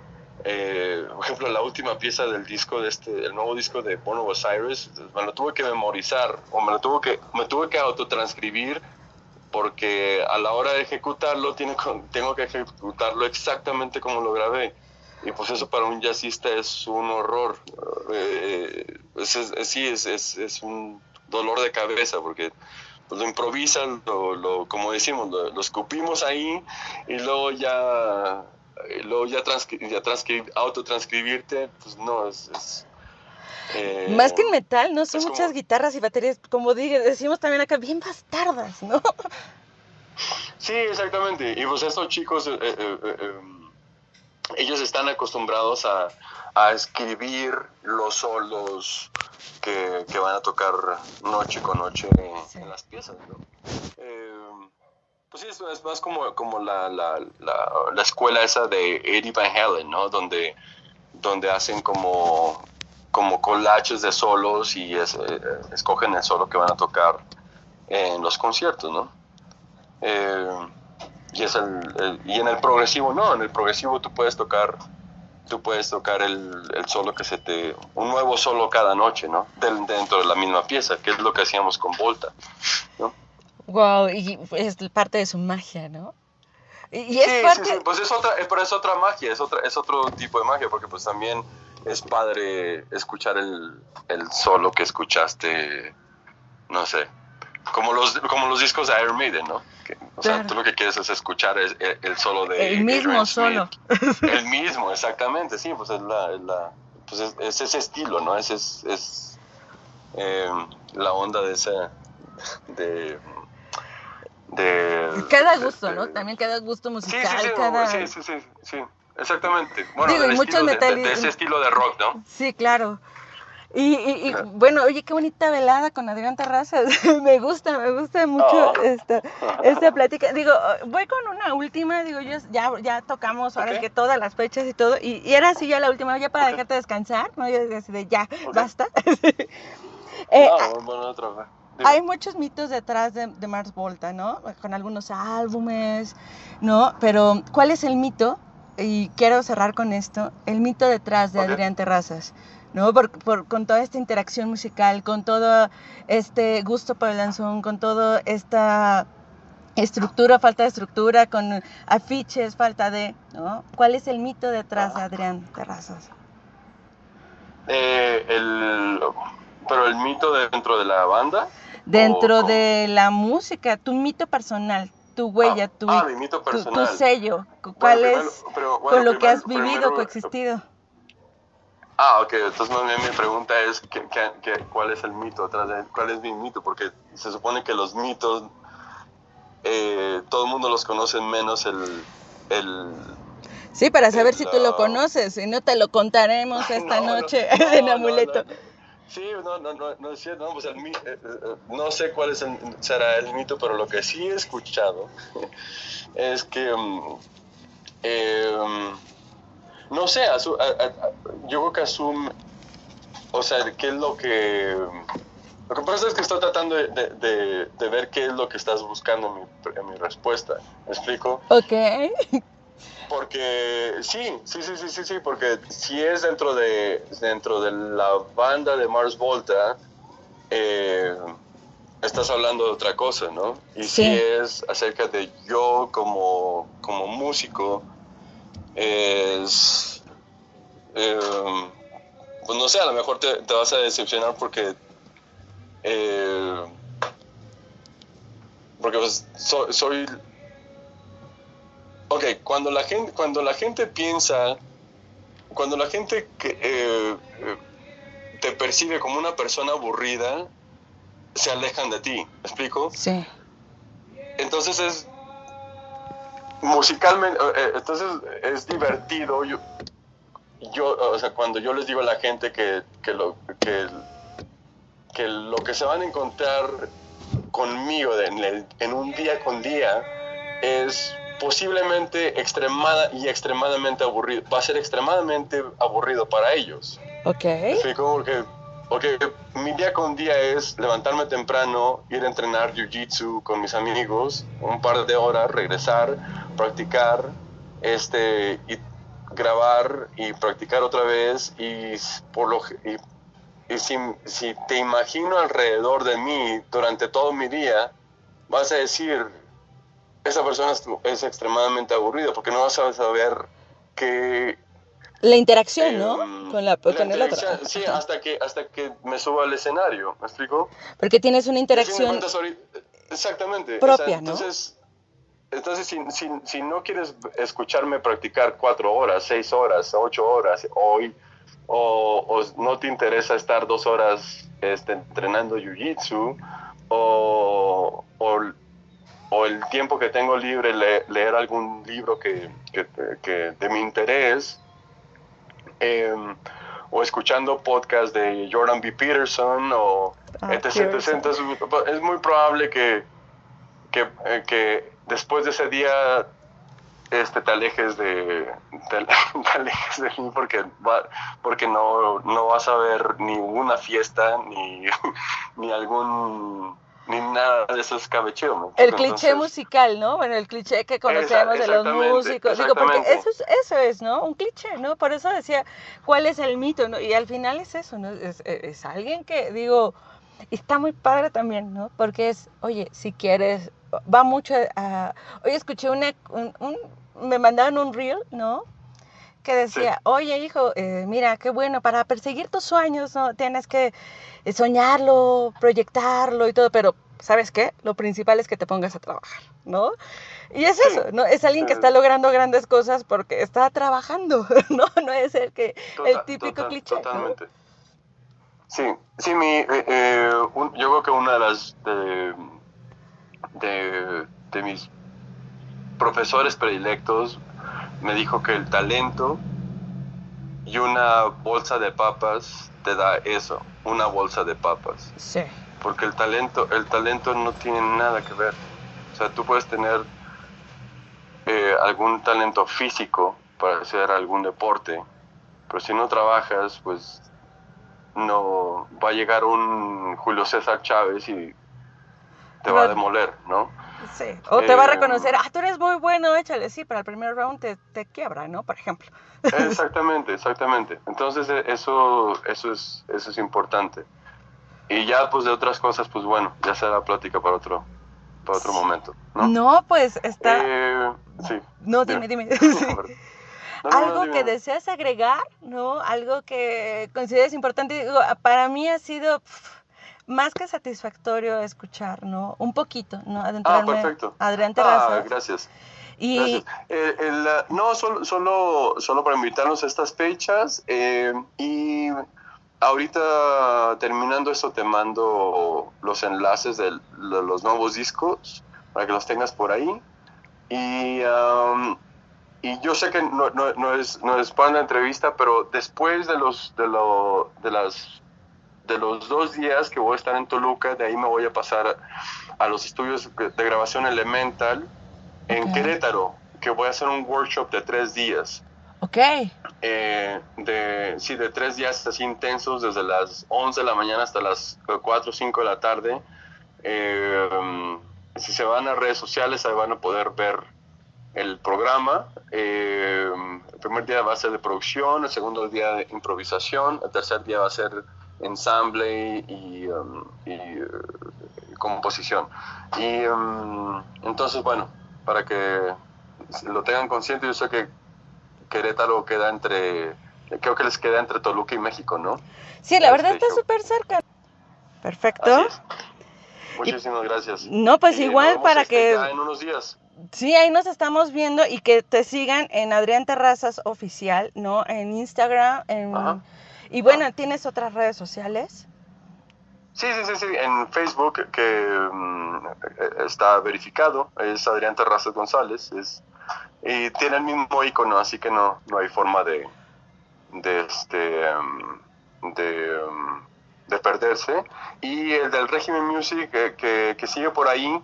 B: eh, por ejemplo, la última pieza del disco de este, el nuevo disco de Bono Osiris, me lo tuve que memorizar o me lo tuve que, me tuve que autotranscribir porque a la hora de ejecutarlo tiene, tengo que ejecutarlo exactamente como lo grabé. Y pues eso para un jazzista es un horror. Eh, sí, es, es, es, un dolor de cabeza porque pues, lo improvisan, lo, como decimos, lo, escupimos ahí y luego ya, luego ya, autotranscribirte, pues no, es, Eh,
A: Más que en metal, ¿no? Son muchas guitarras y baterías, como decimos también acá, bien bastardas, ¿no?
B: Sí, exactamente. Y pues estos chicos, eh, eh, ellos están acostumbrados a, a escribir los solos que, que van a tocar noche con noche en,
A: Sí.
B: en las piezas, ¿no? Eh, pues sí, es, es más como, como la, la, la, la escuela esa de Eddie Van Halen, ¿no? Donde, donde hacen como, como collages de solos y es- eh, escogen el solo que van a tocar en los conciertos, ¿no? Eh, y, es el, el- y en el progresivo no, en el progresivo tú puedes tocar tú puedes tocar el, el solo que se te un nuevo solo cada noche, ¿no? Del- dentro de la misma pieza, que es lo que hacíamos con Volta, ¿no?
A: Wow, y es parte de su magia, ¿no? Y, es
B: Sí, sí,
A: parte...
B: sí, pues es otra, eh, pero es otra magia, es otra, es otro tipo de magia, porque pues también es padre escuchar el, el solo que escuchaste, no sé, como los, como los discos de Iron Maiden, ¿no? Que, o sea, tú lo que quieres es escuchar es el, el solo de
A: El mismo
B: Adrian
A: solo.
B: Smith. El mismo, exactamente, sí, pues es la, es la- pues es, es ese estilo, ¿no? Ese es, es eh, la onda de esa, de, de
A: Cada
B: de-
A: gusto, ¿no? También cada gusto
B: Sí, sí,
A: musical,
B: sí,
A: cada...
B: sí, sí, sí, sí, exactamente. Bueno,
A: Digo, y muchos
B: de- de,
A: metali-
B: de ese estilo de rock, ¿no?
A: Sí, claro. Y, y- y, bueno, oye, qué bonita velada con Adrián Terrazas. me gusta, me gusta mucho
B: Oh.
A: esta, esta plática. Digo, voy con una última, digo, yo ya, ya tocamos ahora que todas las fechas y todo, y, y era así ya la última, ya para dejarte descansar, ¿no? Yo decía de ya, basta. Eh,
B: no,
A: ah,
B: bueno, otra vez.
A: Hay muchos mitos detrás de, de Mars Volta, ¿no? Con algunos álbumes, ¿no? Pero, ¿cuál es el mito? Y quiero cerrar con esto, el mito detrás de. Adrián Terrazas, ¿no? Por, por- con toda esta interacción musical, con todo este gusto por el danzón, con toda esta estructura, falta de estructura, con afiches, falta de, ¿no? ¿Cuál es el mito detrás de Adrián Terrazas?
B: Eh, el, pero el mito dentro de la banda.
A: Dentro de la música, tu mito personal, tu huella,
B: ah,
A: tu,
B: ah, mi mito
A: tu, tu sello,
B: Bueno,
A: ¿cuál
B: primero-
A: es
B: pero, bueno,
A: con lo que has vivido,
B: primero-
A: coexistido?
B: Ah, ok, entonces más bien mi pregunta es ¿qué- qué- qué- cuál es el mito atrás de cuál es mi mito, porque se supone que los mitos eh, todo el mundo los conoce menos el, el
A: Sí, para saber si tú lo conoces, si no te lo contaremos esta
B: No, no,
A: noche
B: no,
A: en
B: no,
A: amuleto.
B: no. Sí, no, no, no, no cierto, no, pues el mi- eh, eh, no sé cuál es el- será el mito, pero lo que sí he escuchado es que, mm, eh, mm, no sé, a- yo creo que asume, o sea, qué es lo que, lo que pasa es que estoy tratando de, de- de- de ver qué es lo que estás buscando en mi, en mi respuesta, ¿me explico?
A: Ok,
B: Porque sí, sí, sí, sí, sí, sí, porque si es dentro de dentro de la banda de Mars Volta, eh, estás hablando de otra cosa, ¿no? Y
A: Sí.
B: si es acerca de yo como, como músico, es, eh, pues no sé, a lo mejor te, te vas a decepcionar porque, eh, porque pues so- soy Ok, cuando la gente, cuando la gente piensa, cuando la gente que, eh, eh, te percibe como una persona aburrida, se alejan de ti, ¿me explico?
A: sí,
B: Entonces es musicalmente, eh, entonces es divertido. Yo, yo, o sea, cuando yo les digo a la gente que, que lo, que, que lo que se van a encontrar conmigo en, el- en un día con día es posiblemente extremada y extremadamente aburrido. Va a ser extremadamente aburrido para ellos.
A: ok,
B: ¿Me explico? Porque, porque mi día con día es levantarme temprano, ir a entrenar jiu-jitsu con mis amigos, un par de horas, regresar, practicar, este, y grabar y practicar otra vez. Y, por lo, y, y si, si te imagino alrededor de mí durante todo mi día, vas a decir, esa persona es, es extremadamente aburrida porque no vas a saber qué
A: la interacción, ¿no?
B: Em,
A: Con, la,
B: la
A: con el otro.
B: Sí, hasta que, hasta que me suba al escenario, ¿me explico?
A: Porque tienes una interacción
B: exactamente.
A: propia, ¿no?
B: Entonces, entonces si, si, si no quieres escucharme practicar cuatro horas, seis horas, ocho horas, hoy, o, no te interesa estar dos horas este, entrenando jiu-jitsu, o, o, el tiempo que tengo libre leer algún libro que, que, de mi interés, em, o escuchando podcast de Jordan B. Peterson, o ah, etc, es muy probable que, que, eh, que después de ese día este, te alejes de, te, alejes de mí porque, porque no, no vas a ver ni una fiesta ni, ni algún ni nada de eso es cabecheo.
A: El cliché musical, ¿no? Bueno, el cliché que conocemos de los músicos. Digo, porque eso es, eso es, ¿no? Un cliché, ¿no? Por eso decía, ¿cuál es el mito? ¿no? Y al final es eso, ¿no? Es, es alguien que, digo, está muy padre también, ¿no? Porque es, oye, si quieres, va mucho a... Hoy escuché una, un me mandaron un reel, ¿no? Que decía, oye hijo, eh, mira, qué bueno, para perseguir tus sueños, ¿no? Tienes que eh, soñarlo, proyectarlo y todo, pero ¿sabes qué? Lo principal es que te pongas a trabajar, ¿no? Y es eso, ¿no? Es alguien que está logrando grandes cosas porque está trabajando, ¿no? No es el que el típico cliché. Totalmente.
B: Sí, sí, mi, eh, yo creo que una de las de, de mis profesores predilectos me dijo que el talento y una bolsa de papas te da eso, una bolsa de papas.
A: Sí.
B: Porque el talento, el talento no tiene nada que ver. O sea, tú puedes tener eh, algún talento físico para hacer algún deporte, pero si no trabajas, pues no va a llegar un Julio César Chávez y te va a demoler, ¿no?
A: Sí, o te va a eh, reconocer, ah, tú eres muy bueno, échale, sí, para el primer round te, te quiebra, ¿no? Por ejemplo.
B: Exactamente, exactamente. Entonces e, eso, eso, es, eso es importante. Y ya pues de otras cosas, pues bueno, ya será plática para otro, para otro momento. No,
A: no pues está...
B: Eh, sí.
A: No, dime, dime. Algo que deseas agregar, ¿no? Algo que consideres importante. para mí ha sido más que satisfactorio escuchar, ¿no? Un poquito, ¿no?
B: Adentrarme. Ah, perfecto.
A: Adrián Terrazas.
B: Ah, gracias. Y... Eh, no, solo, solo, solo para invitarnos a estas fechas. Eh, y ahorita terminando esto te mando los enlaces de los nuevos discos para que los tengas por ahí. Y, y yo sé que no, no, no, es, no es para una entrevista, pero después de, los, de, lo, de las de los dos días que voy a estar en Toluca, de ahí me voy a pasar a los estudios de grabación Elemental en Querétaro, que voy a hacer un workshop de tres días.
A: Ok.
B: Eh, de, sí, de tres días así intensos, desde las 11 de la mañana hasta las 4 o 5 de la tarde. Eh, si se van a redes sociales, ahí van a poder ver el programa. Eh, el primer día va a ser de producción, el segundo día de improvisación, el tercer día va a ser ensamble y, um, eh, composición. Y um, entonces, bueno, para que lo tengan consciente, yo sé que Querétaro queda entre, creo que les queda entre Toluca y México, ¿no?
A: Sí, la verdad está súper cerca. Perfecto.
B: Muchísimas gracias.
A: No, pues igual para este, que...
B: en unos días.
A: Sí, ahí nos estamos viendo y que te sigan en Adrián Terrazas Oficial, ¿no? En Instagram, en... Y bueno, ¿tienes otras redes sociales?
B: Sí, sí, sí, sí. En Facebook, que mm, está verificado, es Adrián Terrazas González. Es, y tiene el mismo icono, así que no, no hay forma de, de, este, mm, de, mm, de perderse. Y el del Régimen Music, que, que, sigue por ahí,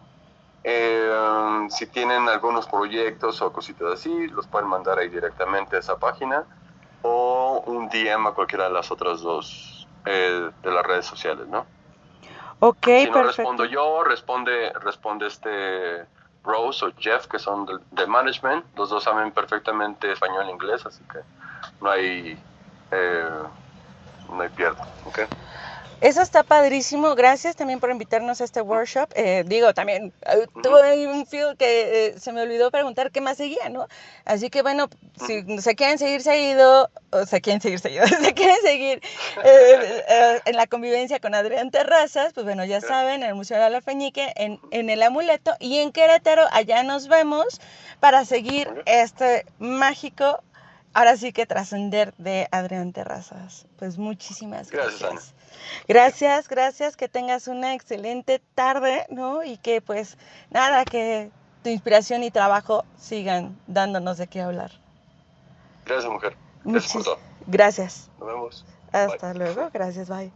B: eh, si tienen algunos proyectos o cositas así, los pueden mandar ahí directamente a esa página o un DM a cualquiera de las otras dos eh, de las redes sociales, ¿no?
A: Ok,
B: si no respondo yo, responde, responde este Rose o Jeff, que son de, management. Los dos saben perfectamente español e inglés, así que no hay, eh, no hay pierda, ¿ok?
A: Eso está padrísimo. Gracias también por invitarnos a este workshop. Eh, digo, también eh, tuve un feel que eh, se me olvidó preguntar qué más seguía, ¿no? Así que bueno, si se quieren seguir seguido, o se quieren seguir seguido, se quieren seguir en la convivencia con Adrián Terrazas, pues bueno, ya saben, en el Museo de la Feñique, en, en el Amuleto y en Querétaro, allá nos vemos para seguir este mágico ahora sí que trascender de Adrián Terrazas. Pues muchísimas gracias.
B: Gracias,
A: Gracias, gracias, que tengas una excelente tarde, ¿no? Y que pues nada, que tu inspiración y trabajo sigan dándonos de qué hablar.
B: Gracias, mujer. Gracias por todo.
A: Gracias.
B: Nos vemos.
A: Hasta luego. Gracias, bye.